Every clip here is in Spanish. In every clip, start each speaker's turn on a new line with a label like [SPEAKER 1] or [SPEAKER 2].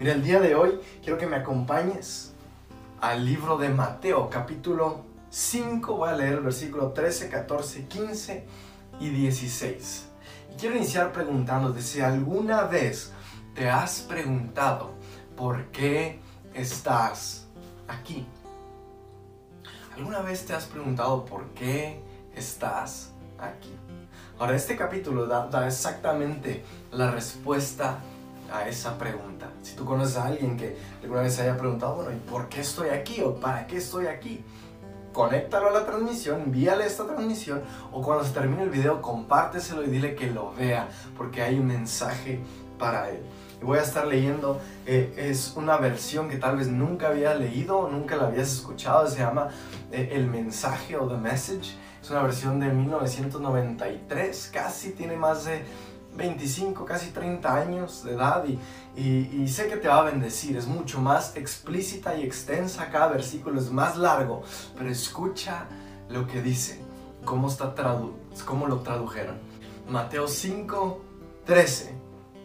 [SPEAKER 1] Mira, el día de hoy quiero que me acompañes al libro de Mateo, capítulo 5. Voy a leer el versículo 13, 14, 15 y 16. Y quiero iniciar preguntándote si alguna vez te has preguntado por qué estás aquí. ¿Alguna vez te has preguntado por qué estás aquí? Ahora, este capítulo da, da exactamente la respuesta a esa pregunta. Si tú conoces a alguien que alguna vez se haya preguntado, bueno, ¿y por qué estoy aquí? ¿O para qué estoy aquí? Conéctalo a la transmisión, envíale esta transmisión o cuando se termine el video compárteselo y dile que lo vea porque hay un mensaje para él. Y voy a estar leyendo, eh, es una versión que tal vez nunca había leído, nunca la habías escuchado, se llama eh, El mensaje o The Message. Es una versión de 1993, casi tiene más de 25, casi 30 años de edad y, sé que te va a bendecir. Es mucho más explícita y extensa, cada versículo es más largo, pero escucha lo que dice, cómo, está tradu cómo lo tradujeron. Mateo 5, 13.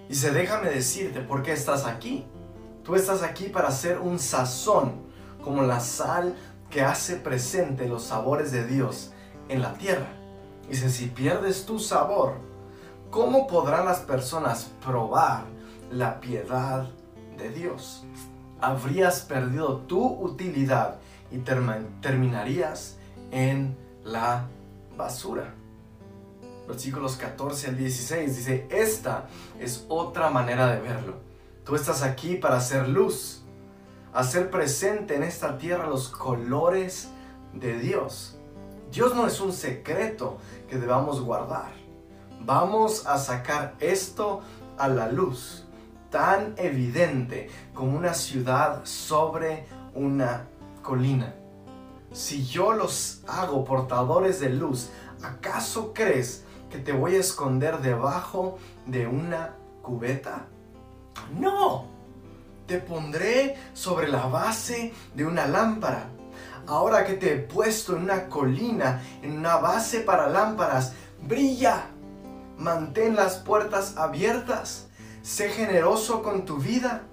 [SPEAKER 1] Dice, déjame decirte por qué estás aquí. Tú estás aquí para ser un sazón, como la sal que hace presente los sabores de Dios en la tierra. Dice, si pierdes tu sabor, ¿cómo podrán las personas probar la piedad de Dios? Habrías perdido tu utilidad y terminarías en la basura. Versículos 14 al 16 dice, esta es otra manera de verlo. Tú estás aquí para hacer luz, hacer presente en esta tierra los colores de Dios. Dios no es un secreto que debamos guardar. Vamos a sacar esto a la luz, tan evidente como una ciudad sobre una colina. Si yo los hago portadores de luz, ¿acaso crees que te voy a esconder debajo de una cubeta? No, te pondré sobre la base de una lámpara. Ahora que te he puesto en una colina, en una base para lámparas, brilla Mantén las puertas abiertas. Sé generoso con tu vida,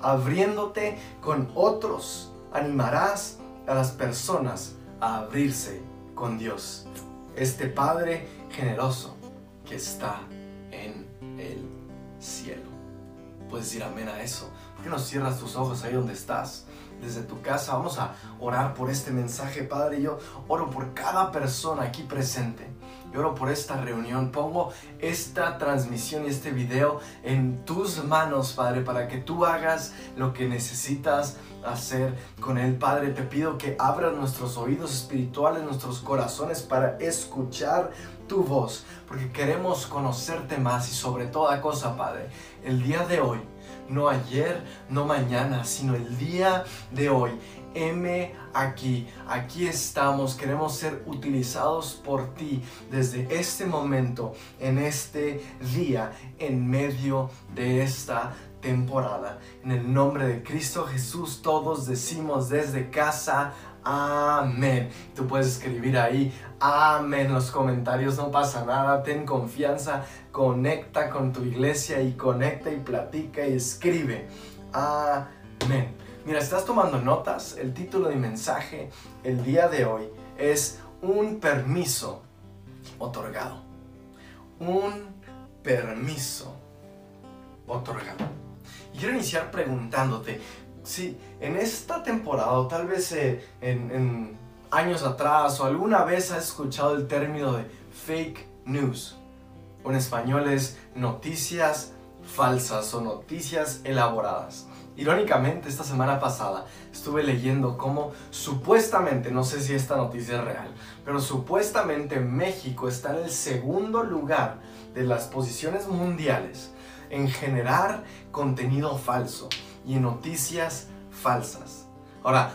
[SPEAKER 1] abriéndote con otros. Animarás a las personas a abrirse con Dios. Este Padre generoso que está en el cielo. Puedes decir amén a eso. ¿Por qué no cierras tus ojos ahí donde estás? Desde tu casa vamos a orar por este mensaje, Padre. Yo oro por cada persona aquí presente oro por esta reunión. Pongo esta transmisión y este video en tus manos, Padre, para que tú hagas lo que necesitas hacer con él, Padre. Te pido que abras nuestros oídos espirituales, nuestros corazones para escuchar tu voz, porque queremos conocerte más y sobre toda cosa, Padre, el día de hoy, no ayer, no mañana, sino el día de hoy heme aquí, aquí estamos, queremos ser utilizados por ti desde este momento, en este día, en medio de esta temporada. En el nombre de Cristo Jesús todos decimos desde casa, amén. Tú puedes escribir ahí, amén los comentarios, no pasa nada, ten confianza, conecta con tu iglesia y conecta y platica y escribe, amén. Mira, estás tomando notas, el título de mi mensaje el día de hoy es un permiso otorgado. Un permiso otorgado. Y quiero iniciar preguntándote si en esta temporada o tal vez eh, en, años atrás o alguna vez has escuchado el término de fake news. O en español es noticias falsas o noticias elaboradas. Irónicamente, esta semana pasada estuve leyendo cómo supuestamente, no sé si esta noticia es real, pero supuestamente México está en el segundo lugar de las posiciones mundiales en generar contenido falso y en noticias falsas. Ahora,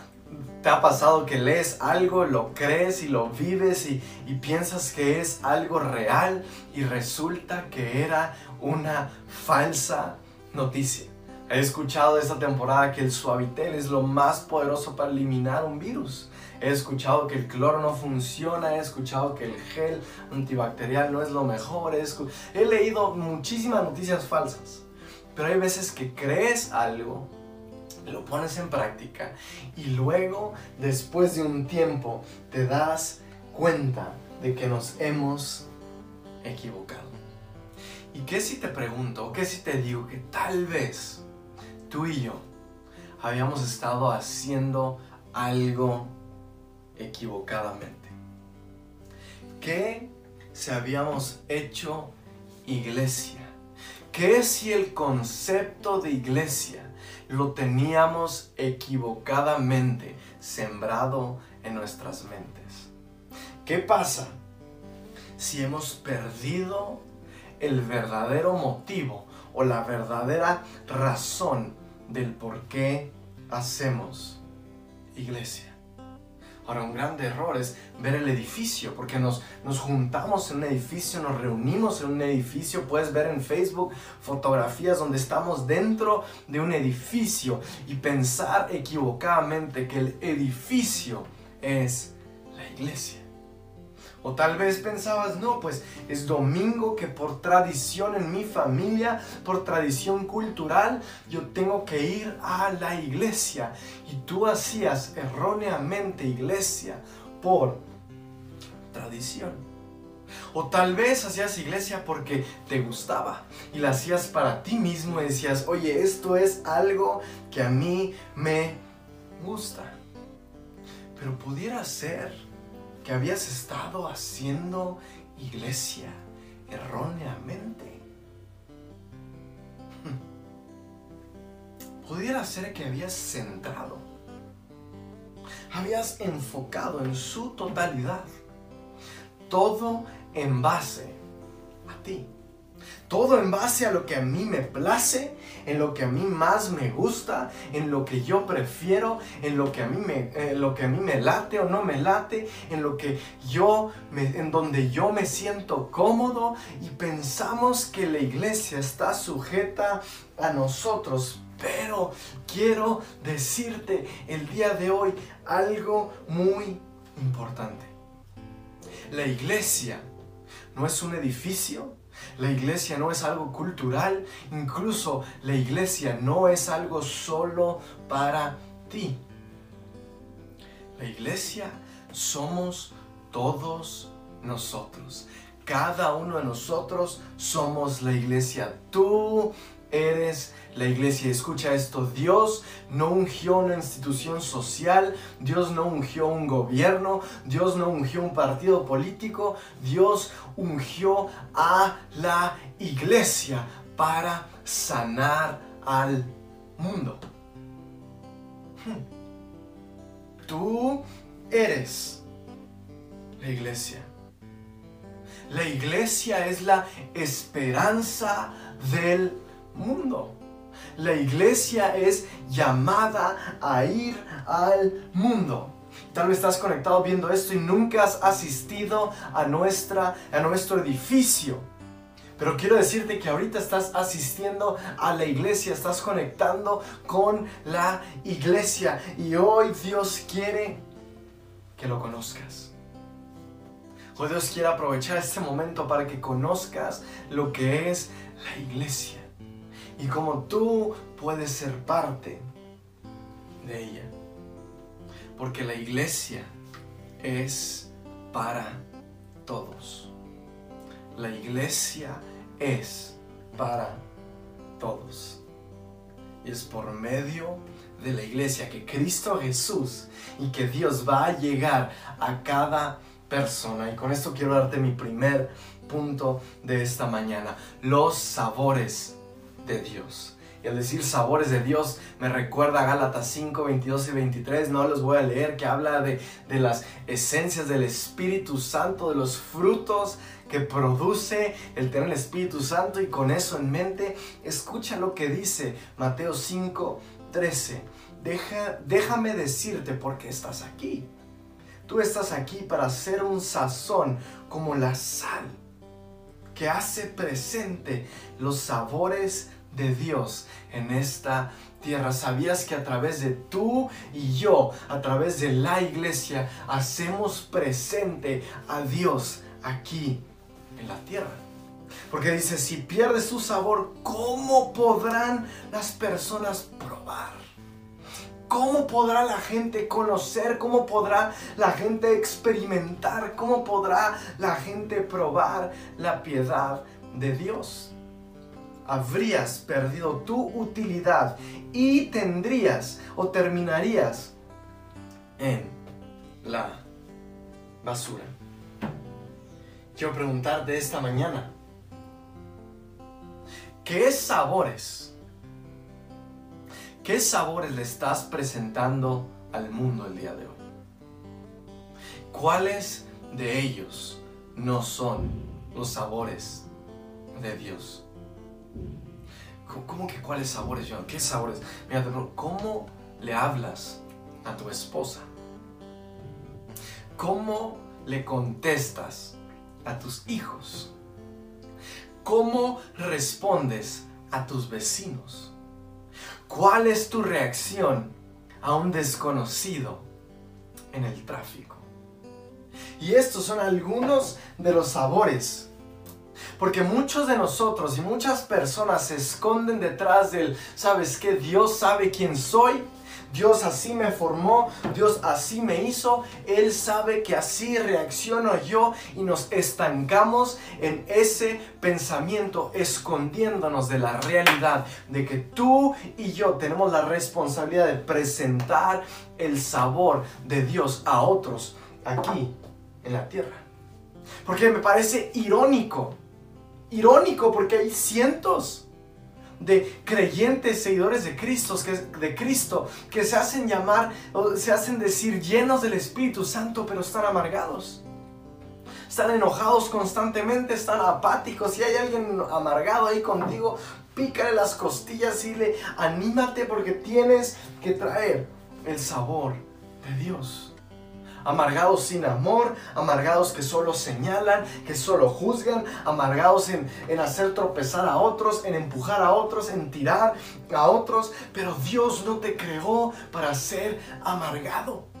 [SPEAKER 1] ¿te ha pasado que lees algo, lo crees y lo vives y, y piensas que es algo real y resulta que era una falsa noticia? He escuchado esta temporada que el suavitel es lo más poderoso para eliminar un virus. He escuchado que el cloro no funciona, he escuchado que el gel antibacterial no es lo mejor. He, he leído muchísimas noticias falsas. Pero hay veces que crees algo, lo pones en práctica y luego, después de un tiempo, te das cuenta de que nos hemos equivocado. ¿Y qué si te pregunto, qué si te digo que tal vez tú y yo habíamos estado haciendo algo equivocadamente? ¿Qué si habíamos hecho iglesia? ¿Qué si el concepto de iglesia lo teníamos equivocadamente sembrado en nuestras mentes? ¿Qué pasa si hemos perdido el verdadero motivo o la verdadera razón del por qué hacemos iglesia? Ahora, un gran error es ver el edificio, porque nos, nos juntamos en un edificio, nos reunimos en un edificio, puedes ver en Facebook fotografías donde estamos dentro de un edificio y pensar equivocadamente que el edificio es la iglesia. O tal vez pensabas, no, pues es domingo que por tradición en mi familia, por tradición cultural, yo tengo que ir a la iglesia. Y tú hacías erróneamente iglesia por tradición. O tal vez hacías iglesia porque te gustaba y la hacías para ti mismo y decías, oye, esto es algo que a mí me gusta. Pero pudiera ser que habías estado haciendo iglesia erróneamente. Pudiera ser que habías centrado, habías enfocado en su totalidad, todo en base a ti. Todo en base a lo que a mí me place, en lo que a mí más me gusta, en lo que yo prefiero, en lo que a mí me, eh, lo que a mí me late o no me late, en lo que yo, en donde yo me siento cómodo y pensamos que la iglesia está sujeta a nosotros. Pero quiero decirte el día de hoy algo muy importante. La iglesia no es un edificio, la iglesia no es algo cultural, incluso la iglesia no es algo solo para ti. La iglesia somos todos nosotros. Cada uno de nosotros somos la iglesia. Tú eres la iglesia. Escucha esto, Dios no ungió una institución social, Dios no ungió un gobierno, Dios no ungió un partido político, Dios ungió a la iglesia para sanar al mundo. Hmm. Tú eres la iglesia. La iglesia es la esperanza del mundo. La iglesia es llamada a ir al mundo. Tal vez estás conectado viendo esto y nunca has asistido a, nuestra, a nuestro edificio. Pero quiero decirte que ahorita estás asistiendo a la iglesia, estás conectando con la iglesia y hoy Dios quiere que lo conozcas. Hoy Dios quiere aprovechar este momento para que conozcas lo que es la iglesia y cómo tú puedes ser parte de ella. Porque la iglesia es para todos. La iglesia es para todos. Y es por medio de la iglesia que Cristo Jesús y que Dios va a llegar a cada persona. Y con esto quiero darte mi primer punto de esta mañana. Los sabores de Dios. Y al decir sabores de Dios me recuerda Gálatas 5, 22 y 23. No los voy a leer, que habla de, de las esencias del Espíritu Santo, de los frutos que produce el tener el Espíritu Santo. Y con eso en mente, escucha lo que dice Mateo 5, 13. Deja, déjame decirte por qué estás aquí. Tú estás aquí para ser un sazón como la sal que hace presente los sabores de Dios en esta tierra. ¿Sabías que a través de tú y yo, a través de la iglesia, hacemos presente a Dios aquí en la tierra? Porque dice, si pierde su sabor, ¿cómo podrán las personas probar? ¿Cómo podrá la gente conocer? ¿Cómo podrá la gente experimentar? ¿Cómo podrá la gente probar la piedad de Dios? Habrías perdido tu utilidad y tendrías o terminarías en la basura. Quiero preguntarte esta mañana, ¿qué sabores ¿Qué sabores le estás presentando al mundo el día de hoy? ¿Cuáles de ellos no son los sabores de Dios? ¿Cómo que cuáles sabores, John? ¿Qué sabores? Mira, ¿cómo le hablas a tu esposa? ¿Cómo le contestas a tus hijos? ¿Cómo respondes a tus vecinos? ¿Cuál es tu reacción a un desconocido en el tráfico? Y estos son algunos de los sabores. Porque muchos de nosotros y muchas personas se esconden detrás del, ¿sabes qué? Dios sabe quién soy Dios así me formó, Dios así me hizo, Él sabe que así reacciono yo y nos estancamos en ese pensamiento escondiéndonos de la realidad de que tú y yo tenemos la responsabilidad de presentar el sabor de Dios a otros aquí en la tierra. Porque me parece irónico, irónico porque hay cientos de creyentes, seguidores de Cristo, que, de Cristo, que se hacen llamar, o se hacen decir llenos del Espíritu Santo, pero están amargados. Están enojados constantemente, están apáticos. Si hay alguien amargado ahí contigo, pícale las costillas y le anímate porque tienes que traer el sabor de Dios amargados sin amor, amargados que solo señalan, que solo juzgan, amargados en, hacer tropezar a otros, en empujar a otros, en tirar a otros. Pero Dios no te creó para ser amargado.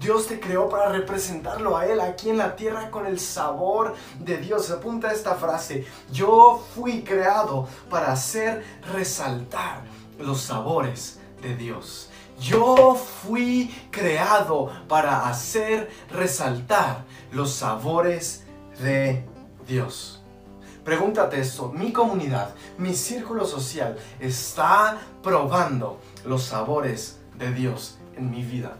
[SPEAKER 1] Dios te creó para representarlo a Él aquí en la tierra con el sabor de Dios. Apunta esta frase. Yo fui creado para hacer resaltar los sabores de Dios. Yo fui creado para hacer resaltar los sabores de Dios. Pregúntate esto, mi comunidad, mi círculo social está probando los sabores de Dios en mi vida.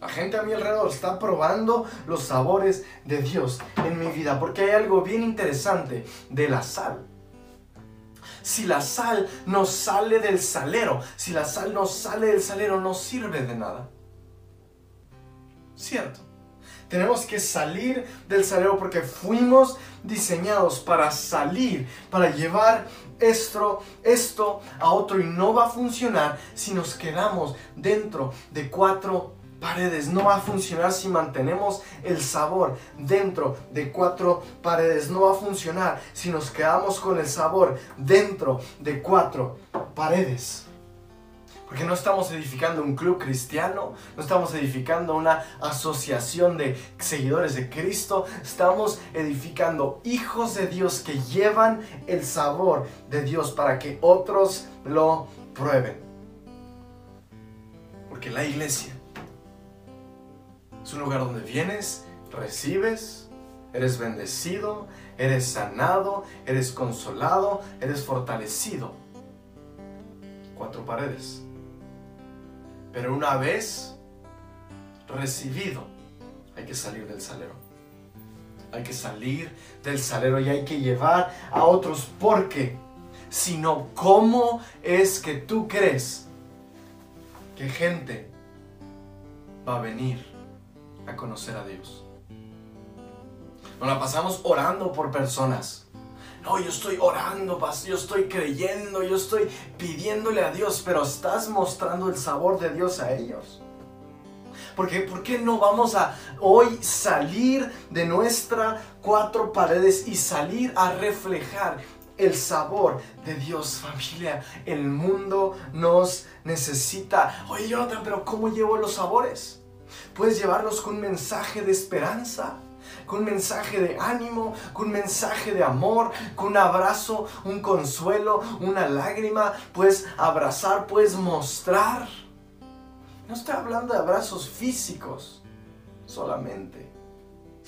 [SPEAKER 1] La gente a mi alrededor está probando los sabores de Dios en mi vida porque hay algo bien interesante de la sal si la sal no sale del salero, si la sal no sale del salero, no sirve de nada. ¿Cierto? Tenemos que salir del salero porque fuimos diseñados para salir, para llevar esto, esto a otro y no va a funcionar si nos quedamos dentro de cuatro paredes. No va a funcionar si mantenemos el sabor dentro de cuatro paredes. No va a funcionar si nos quedamos con el sabor dentro de cuatro paredes. Porque no estamos edificando un club cristiano, no estamos edificando una asociación de seguidores de Cristo, estamos edificando hijos de Dios que llevan el sabor de Dios para que otros lo prueben. Porque la iglesia es un lugar donde vienes, recibes, eres bendecido, eres sanado, eres consolado, eres fortalecido. Cuatro paredes. Pero una vez recibido, hay que salir del salero. Hay que salir del salero y hay que llevar a otros porque, sino cómo es que tú crees que gente va a venir a conocer a Dios. Nos la pasamos orando por personas. No, yo estoy orando, yo estoy creyendo, yo estoy pidiéndole a Dios, pero estás mostrando el sabor de Dios a ellos. Porque, ¿por qué no vamos a hoy salir de nuestras cuatro paredes y salir a reflejar el sabor de Dios, familia? El mundo nos necesita. Oye, Jonathan, pero ¿cómo llevo los sabores? Puedes llevarlos con un mensaje de esperanza. con un mensaje de ánimo, con un mensaje de amor, con un abrazo, un consuelo, una lágrima. Puedes abrazar, puedes mostrar. No estoy hablando de abrazos físicos solamente.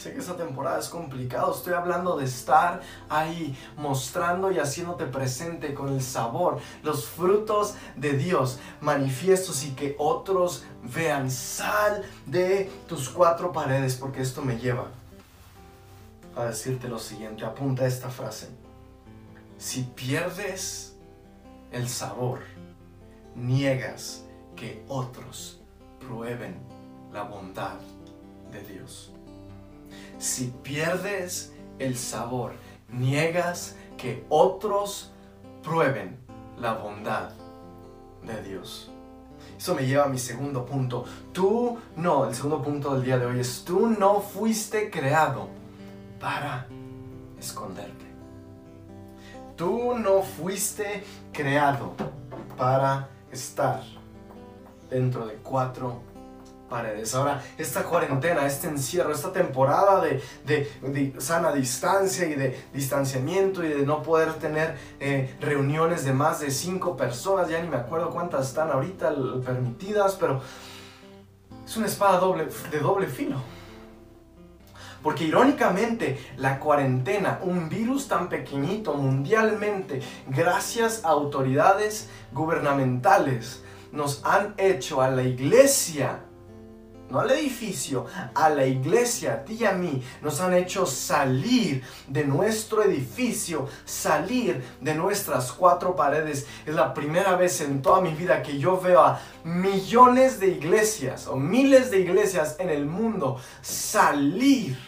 [SPEAKER 1] Sé que esta temporada es complicado, estoy hablando de estar ahí mostrando y haciéndote presente con el sabor, los frutos de Dios manifiestos y que otros vean. Sal de tus cuatro paredes porque esto me lleva a decirte lo siguiente, apunta esta frase. Si pierdes el sabor, niegas que otros prueben la bondad de Dios. Si pierdes el sabor, niegas que otros prueben la bondad de Dios. Eso me lleva a mi segundo punto. Tú no, el segundo punto del día de hoy es, tú no fuiste creado para esconderte. Tú no fuiste creado para estar dentro de cuatro paredes. Ahora, esta cuarentena, este encierro, esta temporada de, sana distancia y de distanciamiento y de no poder tener eh, reuniones de más de cinco personas, ya ni me acuerdo cuántas están ahorita permitidas, pero es una espada doble, de doble filo. Porque irónicamente la cuarentena, un virus tan pequeñito mundialmente, gracias a autoridades gubernamentales, nos han hecho a la iglesia no al edificio, a la iglesia, a ti y a mí, nos han hecho salir de nuestro edificio, salir de nuestras cuatro paredes. Es la primera vez en toda mi vida que yo veo a millones de iglesias o miles de iglesias en el mundo salir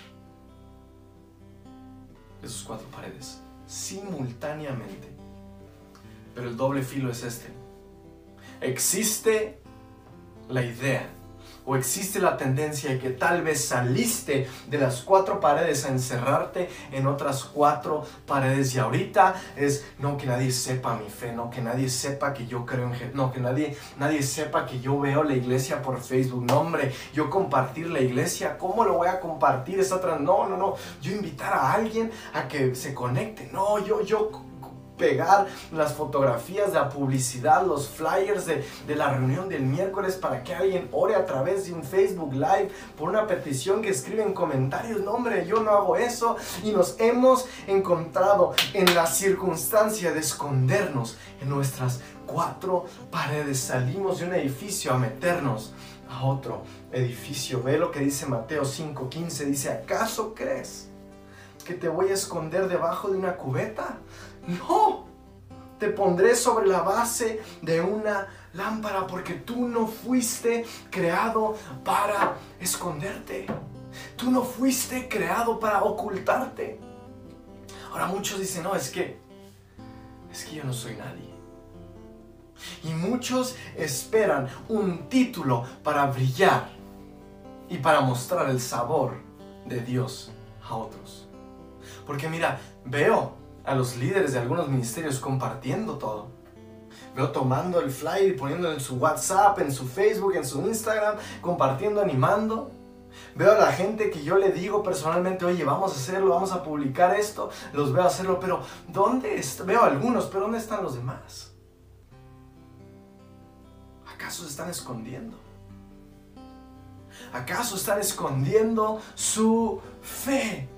[SPEAKER 1] de sus cuatro paredes simultáneamente. Pero el doble filo es este. Existe la idea o existe la tendencia de que tal vez saliste de las cuatro paredes a encerrarte en otras cuatro paredes y ahorita es no que nadie sepa mi fe, no que nadie sepa que yo creo en Jesús, no que nadie, nadie sepa que yo veo la iglesia por Facebook, no hombre, yo compartir la iglesia, ¿cómo lo voy a compartir? Esa no, no, no, yo invitar a alguien a que se conecte, no, yo, yo pegar las fotografías de la publicidad, los flyers de, la reunión del miércoles para que alguien ore a través de un Facebook Live por una petición que escribe en comentarios. No, hombre, yo no hago eso. Y nos hemos encontrado en la circunstancia de escondernos en nuestras cuatro paredes. Salimos de un edificio a meternos a otro edificio. Ve lo que dice Mateo 5:15. Dice, ¿acaso crees que te voy a esconder debajo de una cubeta? No, te pondré sobre la base de una lámpara porque tú no fuiste creado para esconderte. Tú no fuiste creado para ocultarte. Ahora muchos dicen, no, es que, es que yo no soy nadie. Y muchos esperan un título para brillar y para mostrar el sabor de Dios a otros. Porque mira, veo a los líderes de algunos ministerios compartiendo todo. Veo tomando el flyer y poniéndolo en su WhatsApp, en su Facebook, en su Instagram, compartiendo, animando. Veo a la gente que yo le digo personalmente, oye, vamos a hacerlo, vamos a publicar esto, los veo hacerlo, pero ¿dónde está? Veo algunos, pero ¿dónde están los demás? ¿Acaso se están escondiendo? ¿Acaso están escondiendo su fe?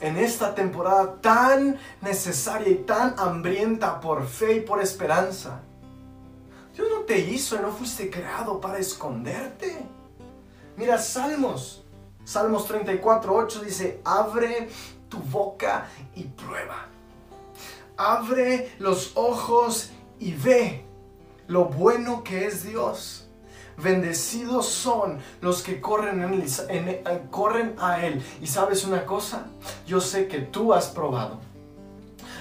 [SPEAKER 1] En esta temporada tan necesaria y tan hambrienta por fe y por esperanza. Dios no te hizo y no fuiste creado para esconderte. Mira, Salmos, Salmos 34, 8 dice, abre tu boca y prueba. Abre los ojos y ve lo bueno que es Dios. Bendecidos son los que corren, en, corren a Él. Y sabes una cosa, yo sé que tú has probado.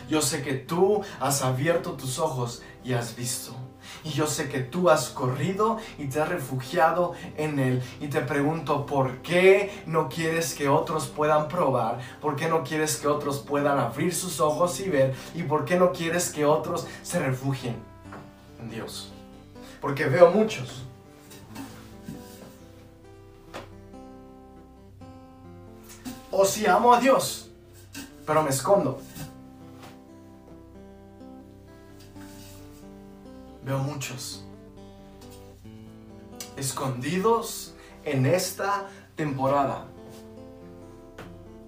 [SPEAKER 1] Yo sé que tú has abierto tus ojos y has visto. Y yo sé que tú has corrido y te has refugiado en Él. Y te pregunto, ¿por qué no quieres que otros puedan probar? ¿Por qué no quieres que otros puedan abrir sus ojos y ver? ¿Y por qué no quieres que otros se refugien en Dios? Porque veo muchos O si amo a Dios, pero me escondo. Veo muchos escondidos en esta temporada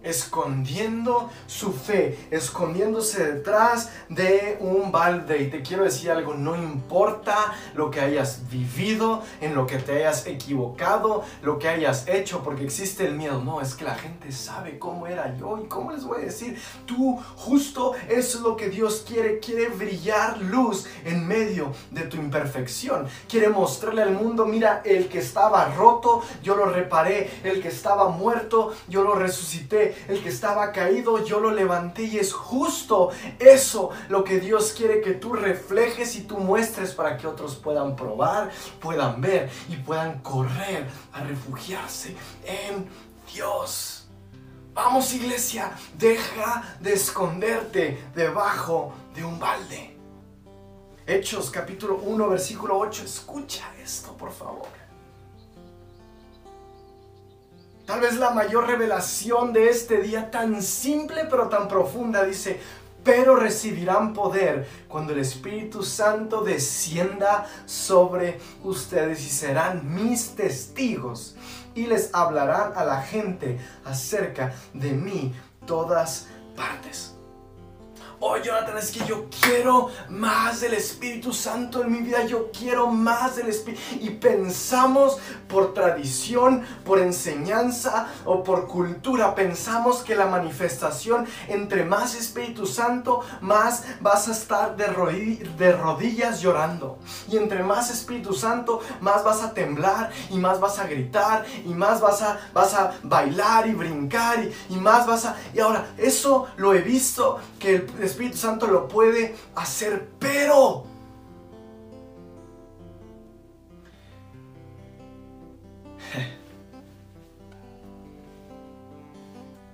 [SPEAKER 1] escondiendo su fe, escondiéndose detrás de un balde. Y te quiero decir algo, no importa lo que hayas vivido, en lo que te hayas equivocado, lo que hayas hecho, porque existe el miedo. No, es que la gente sabe cómo era yo y cómo les voy a decir, tú justo es lo que Dios quiere, quiere brillar luz en medio de tu imperfección. Quiere mostrarle al mundo, mira, el que estaba roto, yo lo reparé, el que estaba muerto, yo lo resucité el que estaba caído, yo lo levanté y es justo eso lo que Dios quiere que tú reflejes y tú muestres para que otros puedan probar, puedan ver y puedan correr a refugiarse en Dios. Vamos iglesia, deja de esconderte debajo de un balde. Hechos capítulo 1 versículo 8, escucha esto por favor. Tal vez la mayor revelación de este día tan simple pero tan profunda dice, pero recibirán poder cuando el Espíritu Santo descienda sobre ustedes y serán mis testigos y les hablarán a la gente acerca de mí todas partes. Oh, Jonathan, es que yo quiero más del Espíritu Santo en mi vida, yo quiero más del Espíritu. Y pensamos por tradición, por enseñanza o por cultura, pensamos que la manifestación, entre más Espíritu Santo, más vas a estar de, rodillas llorando. Y entre más Espíritu Santo, más vas a temblar y más vas a gritar y más vas a, vas a bailar y brincar y, más vas a... Y ahora, eso lo he visto que Espíritu Santo lo puede hacer, pero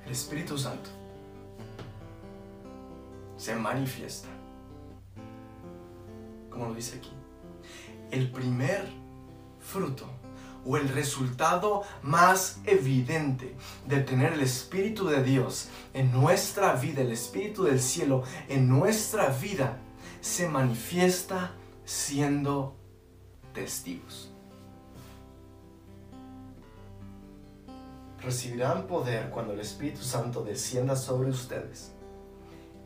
[SPEAKER 1] el Espíritu Santo se manifiesta, como lo dice aquí, el primer fruto o el resultado más evidente de tener el Espíritu de Dios en nuestra vida, el Espíritu del cielo en nuestra vida, se manifiesta siendo testigos. Recibirán poder cuando el Espíritu Santo descienda sobre ustedes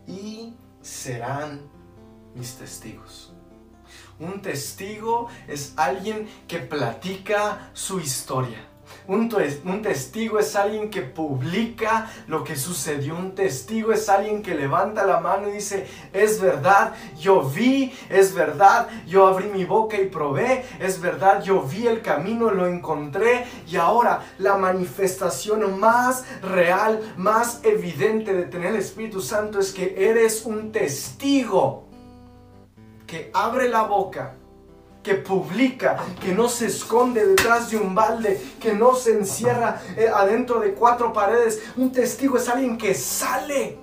[SPEAKER 1] y serán mis testigos. Un testigo es alguien que platica su historia. Un, testigo es alguien que publica lo que sucedió. Un testigo es alguien que levanta la mano y dice, es verdad, yo vi, es verdad, yo abrí mi boca y probé, es verdad, yo vi el camino, lo encontré y ahora la manifestación más real, más evidente de tener el Espíritu Santo es que eres un testigo que abre la boca, que publica, que no se esconde detrás de un balde, que no se encierra eh, adentro de cuatro paredes. Un testigo es alguien que sale,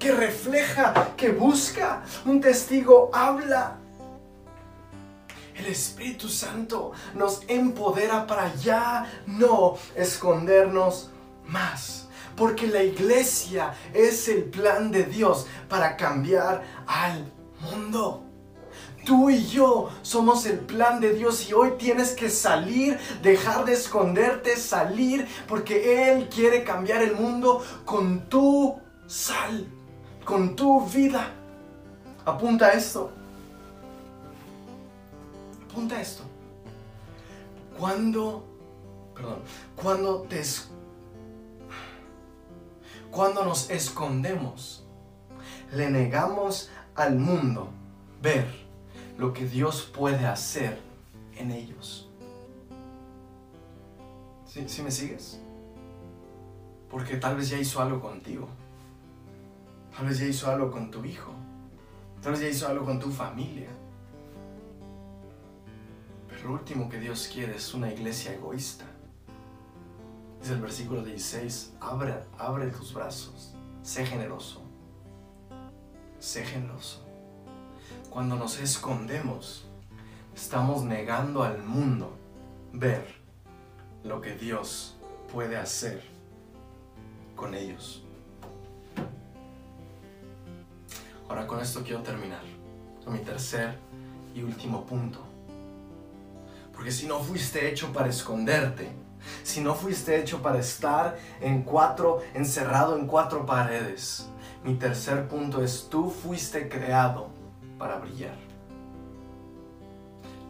[SPEAKER 1] que refleja, que busca. Un testigo habla. El Espíritu Santo nos empodera para ya no escondernos más porque la iglesia es el plan de Dios para cambiar al mundo. Tú y yo somos el plan de Dios y hoy tienes que salir, dejar de esconderte, salir, porque Él quiere cambiar el mundo con tu sal, con tu vida. Apunta esto. Apunta esto. Cuando, perdón, cuando te, cuando nos escondemos, le negamos al mundo ver lo que Dios puede hacer en ellos. ¿Sí, me sigues? Porque tal vez ya hizo algo contigo. Tal vez ya hizo algo con tu hijo. Tal vez ya hizo algo con tu familia. Pero lo último que Dios quiere es una iglesia egoísta. Dice el versículo 16, abre, abre tus brazos, sé generoso sé generoso. Cuando nos escondemos, estamos negando al mundo ver lo que Dios puede hacer con ellos. Ahora con esto quiero terminar. Con mi tercer y último punto. Porque si no fuiste hecho para esconderte, si no fuiste hecho para estar en cuatro, encerrado en cuatro paredes, mi tercer punto es, tú fuiste creado para brillar.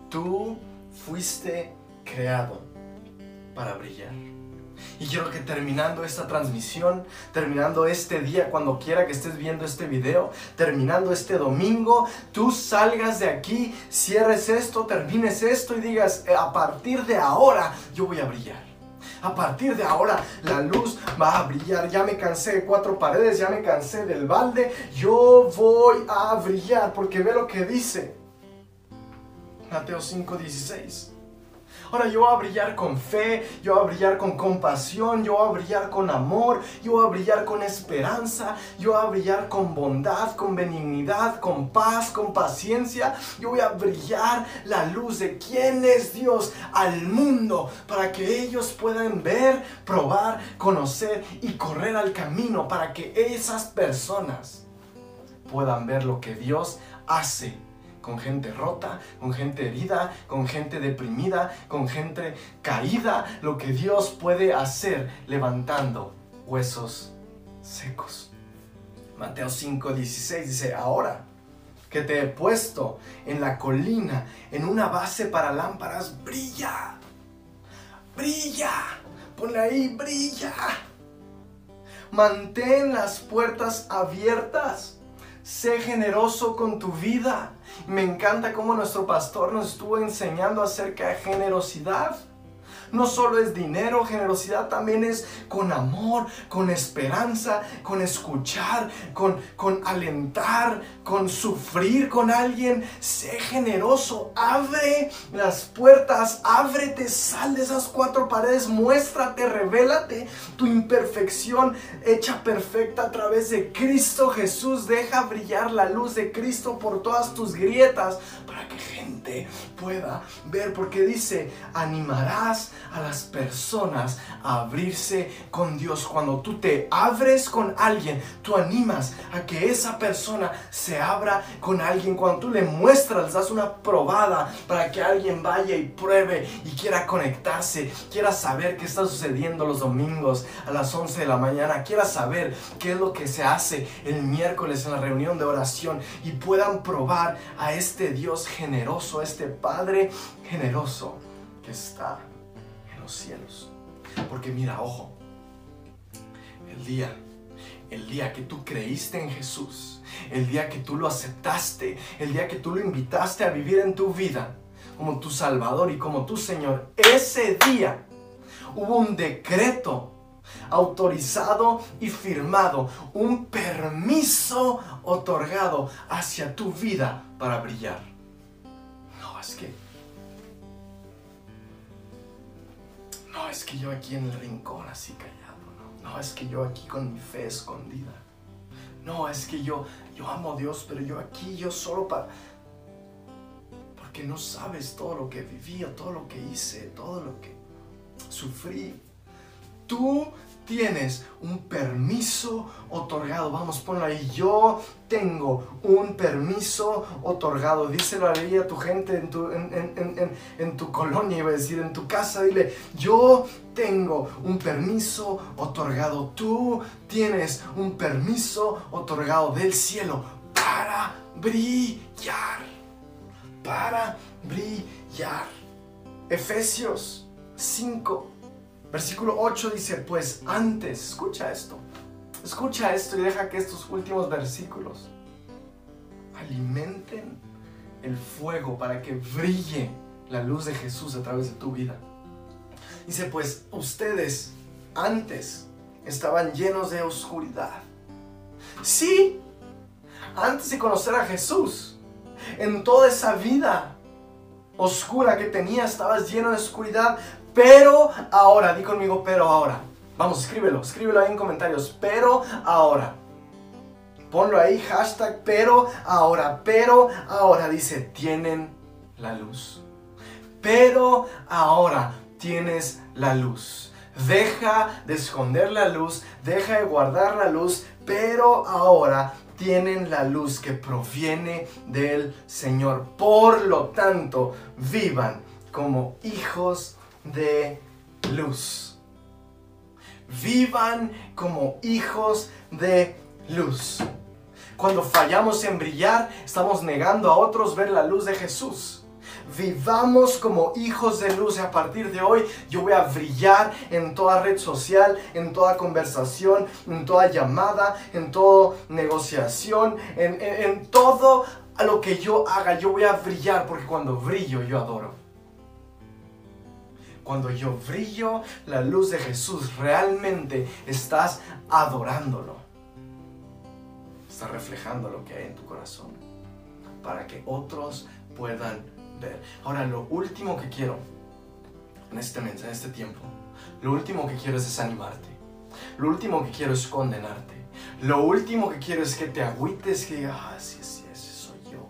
[SPEAKER 1] Tú fuiste creado para brillar. Y quiero que terminando esta transmisión, terminando este día, cuando quiera que estés viendo este video, terminando este domingo, tú salgas de aquí, cierres esto, termines esto y digas, a partir de ahora yo voy a brillar. A partir de ahora la luz va a brillar. Ya me cansé de cuatro paredes, ya me cansé del balde. Yo voy a brillar porque ve lo que dice. Mateo 5:16. Ahora yo voy a brillar con fe, yo voy a brillar con compasión, yo voy a brillar con amor, yo voy a brillar con esperanza, yo voy a brillar con bondad, con benignidad, con paz, con paciencia. Yo voy a brillar la luz de quién es Dios al mundo para que ellos puedan ver, probar, conocer y correr al camino para que esas personas puedan ver lo que Dios hace con gente rota, con gente herida, con gente deprimida, con gente caída, lo que Dios puede hacer levantando huesos secos. Mateo 5:16 dice, ahora que te he puesto en la colina, en una base para lámparas, brilla, brilla, ponle ahí, brilla. Mantén las puertas abiertas Sé generoso con tu vida. Me encanta cómo nuestro pastor nos estuvo enseñando acerca de generosidad no solo es dinero, generosidad también es con amor, con esperanza, con escuchar, con, con alentar, con sufrir con alguien. Sé generoso, abre las puertas, ábrete, sal de esas cuatro paredes, muéstrate, revélate tu imperfección hecha perfecta a través de Cristo Jesús. Deja brillar la luz de Cristo por todas tus grietas para que gente pueda ver, porque dice, animarás a las personas abrirse con Dios. Cuando tú te abres con alguien, tú animas a que esa persona se abra con alguien. Cuando tú le muestras, das una probada para que alguien vaya y pruebe y quiera conectarse, quiera saber qué está sucediendo los domingos a las 11 de la mañana, quiera saber qué es lo que se hace el miércoles en la reunión de oración y puedan probar a este Dios generoso, a este Padre generoso que está cielos. Porque mira, ojo, el día, el día que tú creíste en Jesús, el día que tú lo aceptaste, el día que tú lo invitaste a vivir en tu vida como tu Salvador y como tu Señor, ese día hubo un decreto autorizado y firmado, un permiso otorgado hacia tu vida para brillar. No, es que no, es que yo aquí en el rincón así callado, no, no, es que yo aquí con mi fe escondida. No, es que yo, yo amo a Dios, pero yo aquí, yo solo para... Porque no sabes todo lo que viví, todo lo que hice, todo lo que sufrí. Tú tienes un permiso otorgado. Vamos, ponlo ahí. Yo tengo un permiso otorgado. Díselo ahí a tu gente en tu, en, tu colonia, iba a decir, en tu casa. Dile, yo tengo un permiso otorgado. Tú tienes un permiso otorgado del cielo para brillar. Para brillar. Efesios 5 Versículo 8 dice, pues antes, escucha esto, escucha esto y deja que estos últimos versículos alimenten el fuego para que brille la luz de Jesús a través de tu vida. Dice, pues ustedes antes estaban llenos de oscuridad. Sí, antes de conocer a Jesús, en toda esa vida oscura que tenía, estabas lleno de oscuridad, pero ahora, di conmigo, pero ahora. Vamos, escríbelo, escríbelo ahí en comentarios. Pero ahora. Ponlo ahí, hashtag, pero ahora, pero ahora. Dice, tienen la luz. Pero ahora tienes la luz. deja de esconder la luz, deja de guardar la luz, pero ahora tienen la luz que proviene del Señor. Por lo tanto, vivan como hijos de luz. Vivan como hijos de luz. Cuando fallamos en brillar, estamos negando a otros ver la luz de Jesús. Vivamos como hijos de luz y a partir de hoy yo voy a brillar en toda red social, en toda conversación, en toda llamada, en toda negociación, en, en todo a lo que yo haga. Yo voy a brillar porque cuando brillo yo adoro. Cuando yo brillo la luz de Jesús, realmente estás adorándolo está reflejando lo que hay en tu corazón para que otros puedan ver. Ahora, lo último que quiero en este, en este tiempo, lo último que quiero es desanimarte. Lo último que quiero es condenarte. Lo último que quiero es que te agüites, que digas, ah, sí, sí, ese soy yo.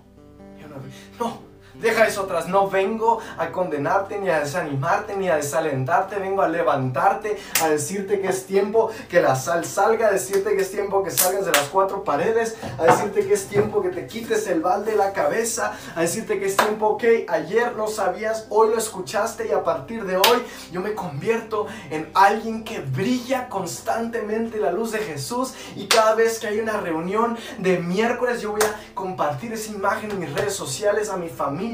[SPEAKER 1] yo no, no, Deja eso atrás. No vengo a condenarte, ni a desanimarte, ni a desalentarte. Vengo a levantarte, a decirte que es tiempo que la sal salga, a decirte que es tiempo que salgas de las cuatro paredes, a decirte que es tiempo que te quites el balde de la cabeza, a decirte que es tiempo que ayer no sabías, hoy lo escuchaste y a partir de hoy yo me convierto en alguien que brilla constantemente la luz de Jesús y cada vez que hay una reunión de miércoles yo voy a compartir esa imagen en mis redes sociales, a mi familia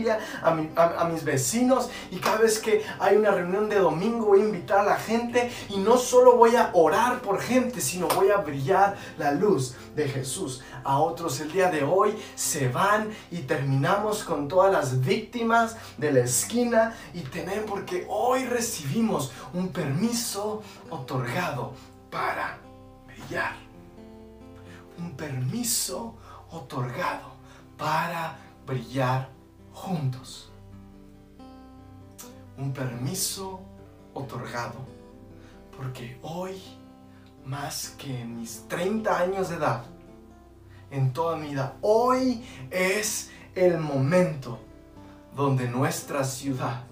[SPEAKER 1] a, mis vecinos y cada vez que hay una reunión de domingo voy a invitar a la gente y no solo voy a orar por gente, sino voy a brillar la luz de Jesús a otros. El día de hoy se van y terminamos con todas las víctimas de la esquina y tenemos porque hoy recibimos un permiso otorgado para brillar. Un permiso otorgado para brillar juntos. Un permiso otorgado. Porque hoy, más que en mis 30 años de edad, en toda mi vida, hoy es el momento donde nuestra ciudad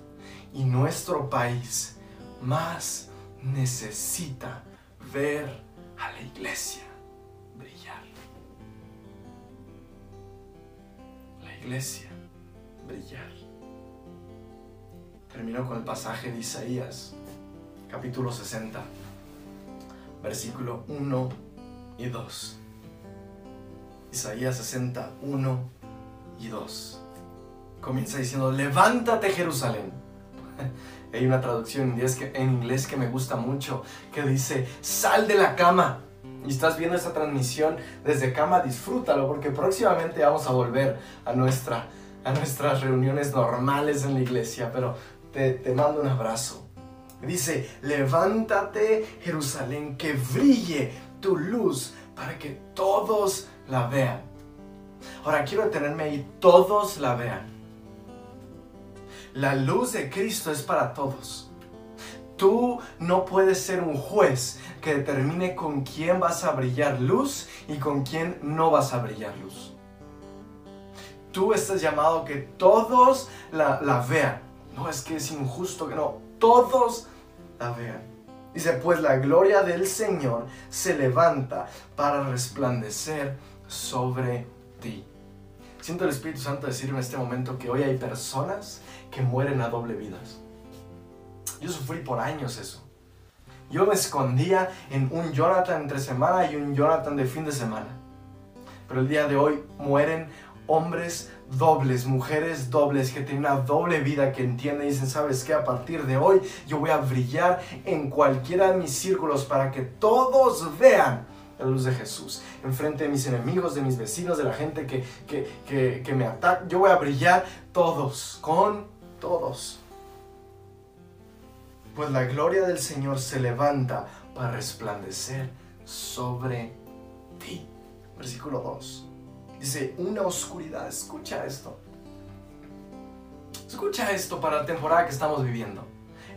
[SPEAKER 1] y nuestro país más necesita ver a la iglesia brillar. La iglesia brillar. Termino con el pasaje de Isaías, capítulo 60, versículo 1 y 2. Isaías 60, 1 y 2. Comienza diciendo, levántate Jerusalén. Hay una traducción en inglés, que, me gusta mucho que dice, sal de la cama. Y estás viendo esta transmisión desde cama, disfrútalo porque próximamente vamos a volver a nuestra a nuestras reuniones normales en la iglesia, pero te, te mando un abrazo. Dice, levántate Jerusalén, que brille tu luz para que todos la vean. Ahora quiero detenerme ahí, todos la vean. La luz de Cristo es para todos. Tú no puedes ser un juez que determine con quién vas a brillar luz y con quién no vas a brillar luz tú estás llamado que todos la, vean. No es que es injusto que no, todos la vean. Dice, pues la gloria del Señor se levanta para resplandecer sobre ti. Siento el Espíritu Santo decir en este momento que hoy hay personas que mueren a doble vidas. Yo sufrí por años eso. Yo me escondía en un Jonathan entre semana y un Jonathan de fin de semana. Pero el día de hoy mueren hombres dobles, mujeres dobles que tienen una doble vida, que entienden y dicen, sabes que a partir de hoy yo voy a brillar en cualquiera de mis círculos para que todos vean la luz de Jesús. Enfrente de mis enemigos, de mis vecinos, de la gente que, que, que me ataca, yo voy a brillar todos, con todos. Pues la gloria del Señor se levanta para resplandecer sobre ti. Versículo 2. Dice, una oscuridad. Escucha esto. Escucha esto para la temporada que estamos viviendo.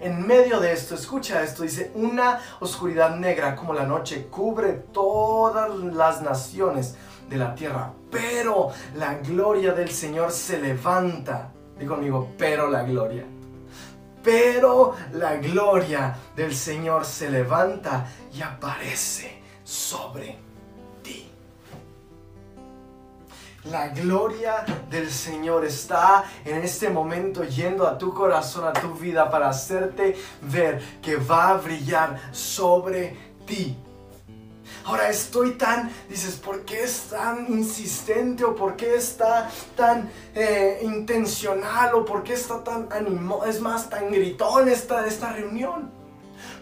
[SPEAKER 1] En medio de esto, escucha esto, dice, una oscuridad negra como la noche cubre todas las naciones de la tierra, pero la gloria del Señor se levanta. Digo conmigo, pero la gloria. pero la gloria del Señor se levanta y aparece sobre La gloria del Señor está en este momento yendo a tu corazón, a tu vida, para hacerte ver que va a brillar sobre ti. Ahora estoy tan, dices, ¿por qué es tan insistente o por qué está tan eh, intencional o por qué está tan animo, es más, tan gritón esta, esta reunión?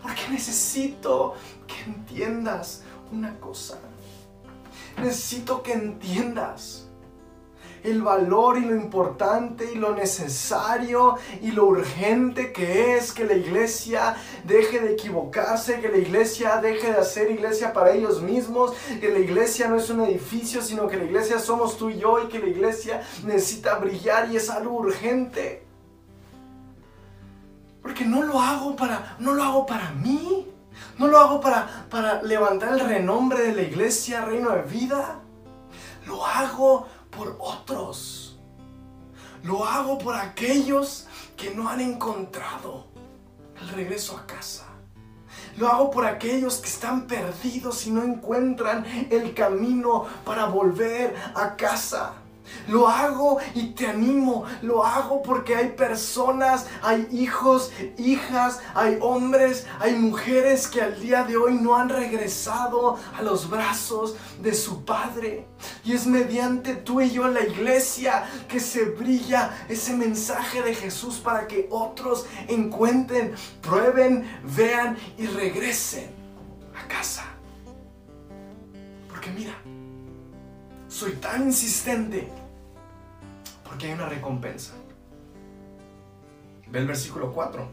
[SPEAKER 1] Porque necesito que entiendas una cosa. Necesito que entiendas el valor y lo importante y lo necesario y lo urgente que es que la iglesia deje de equivocarse, que la iglesia deje de hacer iglesia para ellos mismos, que la iglesia no es un edificio, sino que la iglesia somos tú y yo y que la iglesia necesita brillar y es algo urgente. Porque no lo hago para, no lo hago para mí. No lo hago para, para levantar el renombre de la iglesia, reino de vida. Lo hago por otros. Lo hago por aquellos que no han encontrado el regreso a casa. Lo hago por aquellos que están perdidos y no encuentran el camino para volver a casa. Lo hago y te animo. Lo hago porque hay personas, hay hijos, hijas, hay hombres, hay mujeres que al día de hoy no han regresado a los brazos de su Padre. Y es mediante tú y yo la iglesia que se brilla ese mensaje de Jesús para que otros encuentren, prueben, vean y regresen a casa. Porque mira, soy tan insistente porque hay una recompensa. Ve el versículo 4.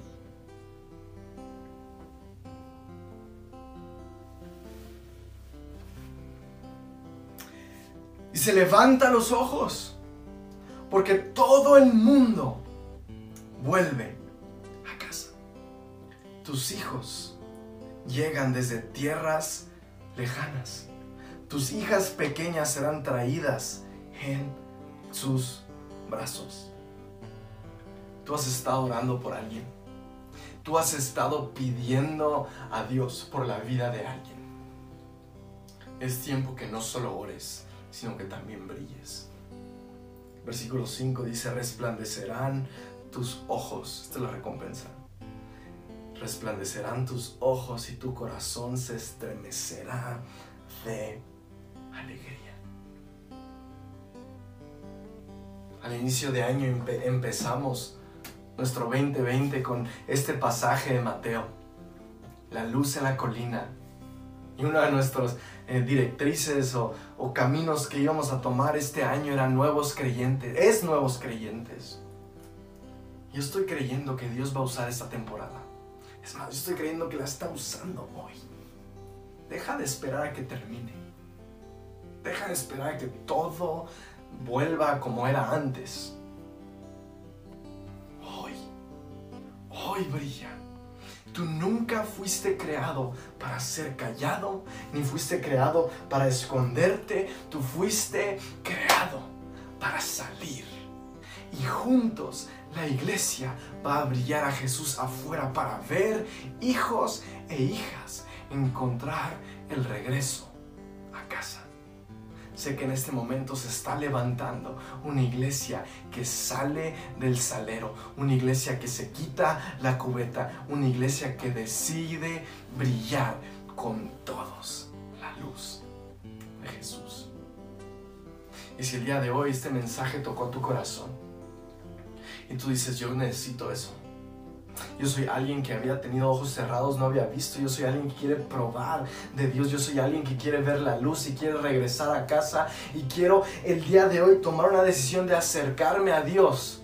[SPEAKER 1] Y se levanta los ojos, porque todo el mundo vuelve a casa. Tus hijos llegan desde tierras lejanas. Tus hijas pequeñas serán traídas en sus brazos. Tú has estado orando por alguien. Tú has estado pidiendo a Dios por la vida de alguien. Es tiempo que no solo ores, sino que también brilles. Versículo 5 dice, resplandecerán tus ojos. Esta es la recompensa. Resplandecerán tus ojos y tu corazón se estremecerá de alegría. Al inicio de año empezamos nuestro 2020 con este pasaje de Mateo, la luz en la colina. Y una de nuestras eh, directrices o, caminos que íbamos a tomar este año eran nuevos creyentes, es nuevos creyentes. Yo estoy creyendo que Dios va a usar esta temporada. Es más, yo estoy creyendo que la está usando hoy. Deja de esperar a que termine. Deja de esperar a que todo vuelva como era antes. Hoy, hoy brilla. Tú nunca fuiste creado para ser callado, ni fuiste creado para esconderte. Tú fuiste creado para salir. Y juntos la iglesia va a brillar a Jesús afuera para ver hijos e hijas encontrar el regreso a casa. Sé que en este momento se está levantando una iglesia que sale del salero, una iglesia que se quita la cubeta, una iglesia que decide brillar con todos la luz de Jesús. Y si el día de hoy este mensaje tocó tu corazón y tú dices, yo necesito eso, yo soy alguien que había tenido ojos cerrados, no había visto. Yo soy alguien que quiere probar de Dios. Yo soy alguien que quiere ver la luz y quiere regresar a casa. Y quiero el día de hoy tomar una decisión de acercarme a Dios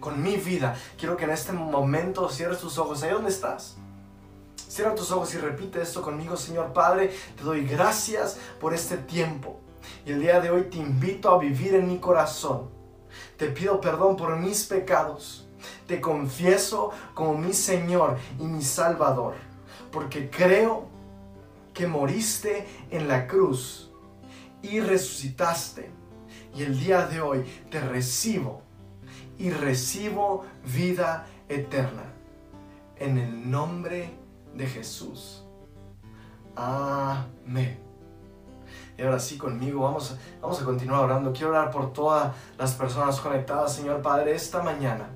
[SPEAKER 1] con mi vida. Quiero que en este momento cierres tus ojos. Ahí donde estás. Cierra tus ojos y repite esto conmigo, Señor Padre. Te doy gracias por este tiempo. Y el día de hoy te invito a vivir en mi corazón. Te pido perdón por mis pecados te confieso como mi Señor y mi Salvador, porque creo que moriste en la cruz y resucitaste. Y el día de hoy te recibo y recibo vida eterna. en el nombre de Jesús. Amén. Y ahora sí conmigo, vamos, vamos a continuar orando. Quiero orar por todas las personas conectadas, Señor Padre, esta mañana.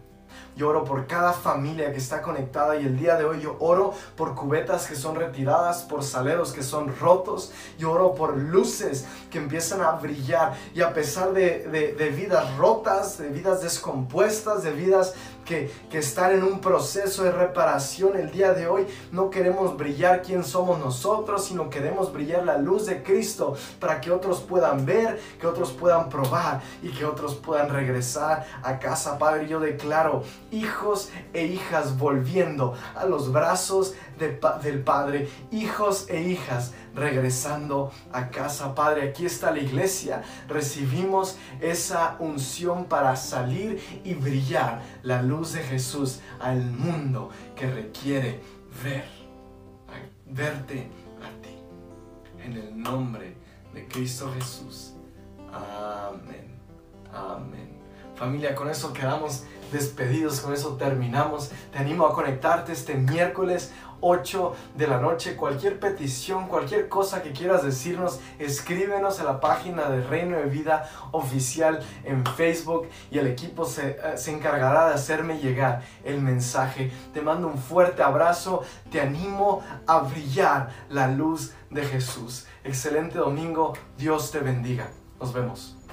[SPEAKER 1] Yo oro por cada familia que está conectada y el día de hoy yo oro por cubetas que son retiradas, por saleros que son rotos. Yo oro por luces que empiezan a brillar y a pesar de, de vidas rotas, de vidas descompuestas, de vidas que, que están en un proceso de reparación el día de hoy. No queremos brillar quién somos nosotros, sino queremos brillar la luz de Cristo para que otros puedan ver, que otros puedan probar y que otros puedan regresar a casa. Padre, yo declaro hijos e hijas volviendo a los brazos del Padre, hijos e hijas regresando a casa. Padre, aquí está la iglesia. Recibimos esa unción para salir y brillar la luz de Jesús al mundo que requiere ver, verte a ti. En el nombre de Cristo Jesús. Amén. Amén. Familia, con eso quedamos despedidos, con eso terminamos. Te animo a conectarte este miércoles 8 de la noche. Cualquier petición, cualquier cosa que quieras decirnos, escríbenos a la página de Reino de Vida Oficial en Facebook y el equipo se, eh, se encargará de hacerme llegar el mensaje. Te mando un fuerte abrazo, te animo a brillar la luz de Jesús. Excelente domingo, Dios te bendiga. Nos vemos.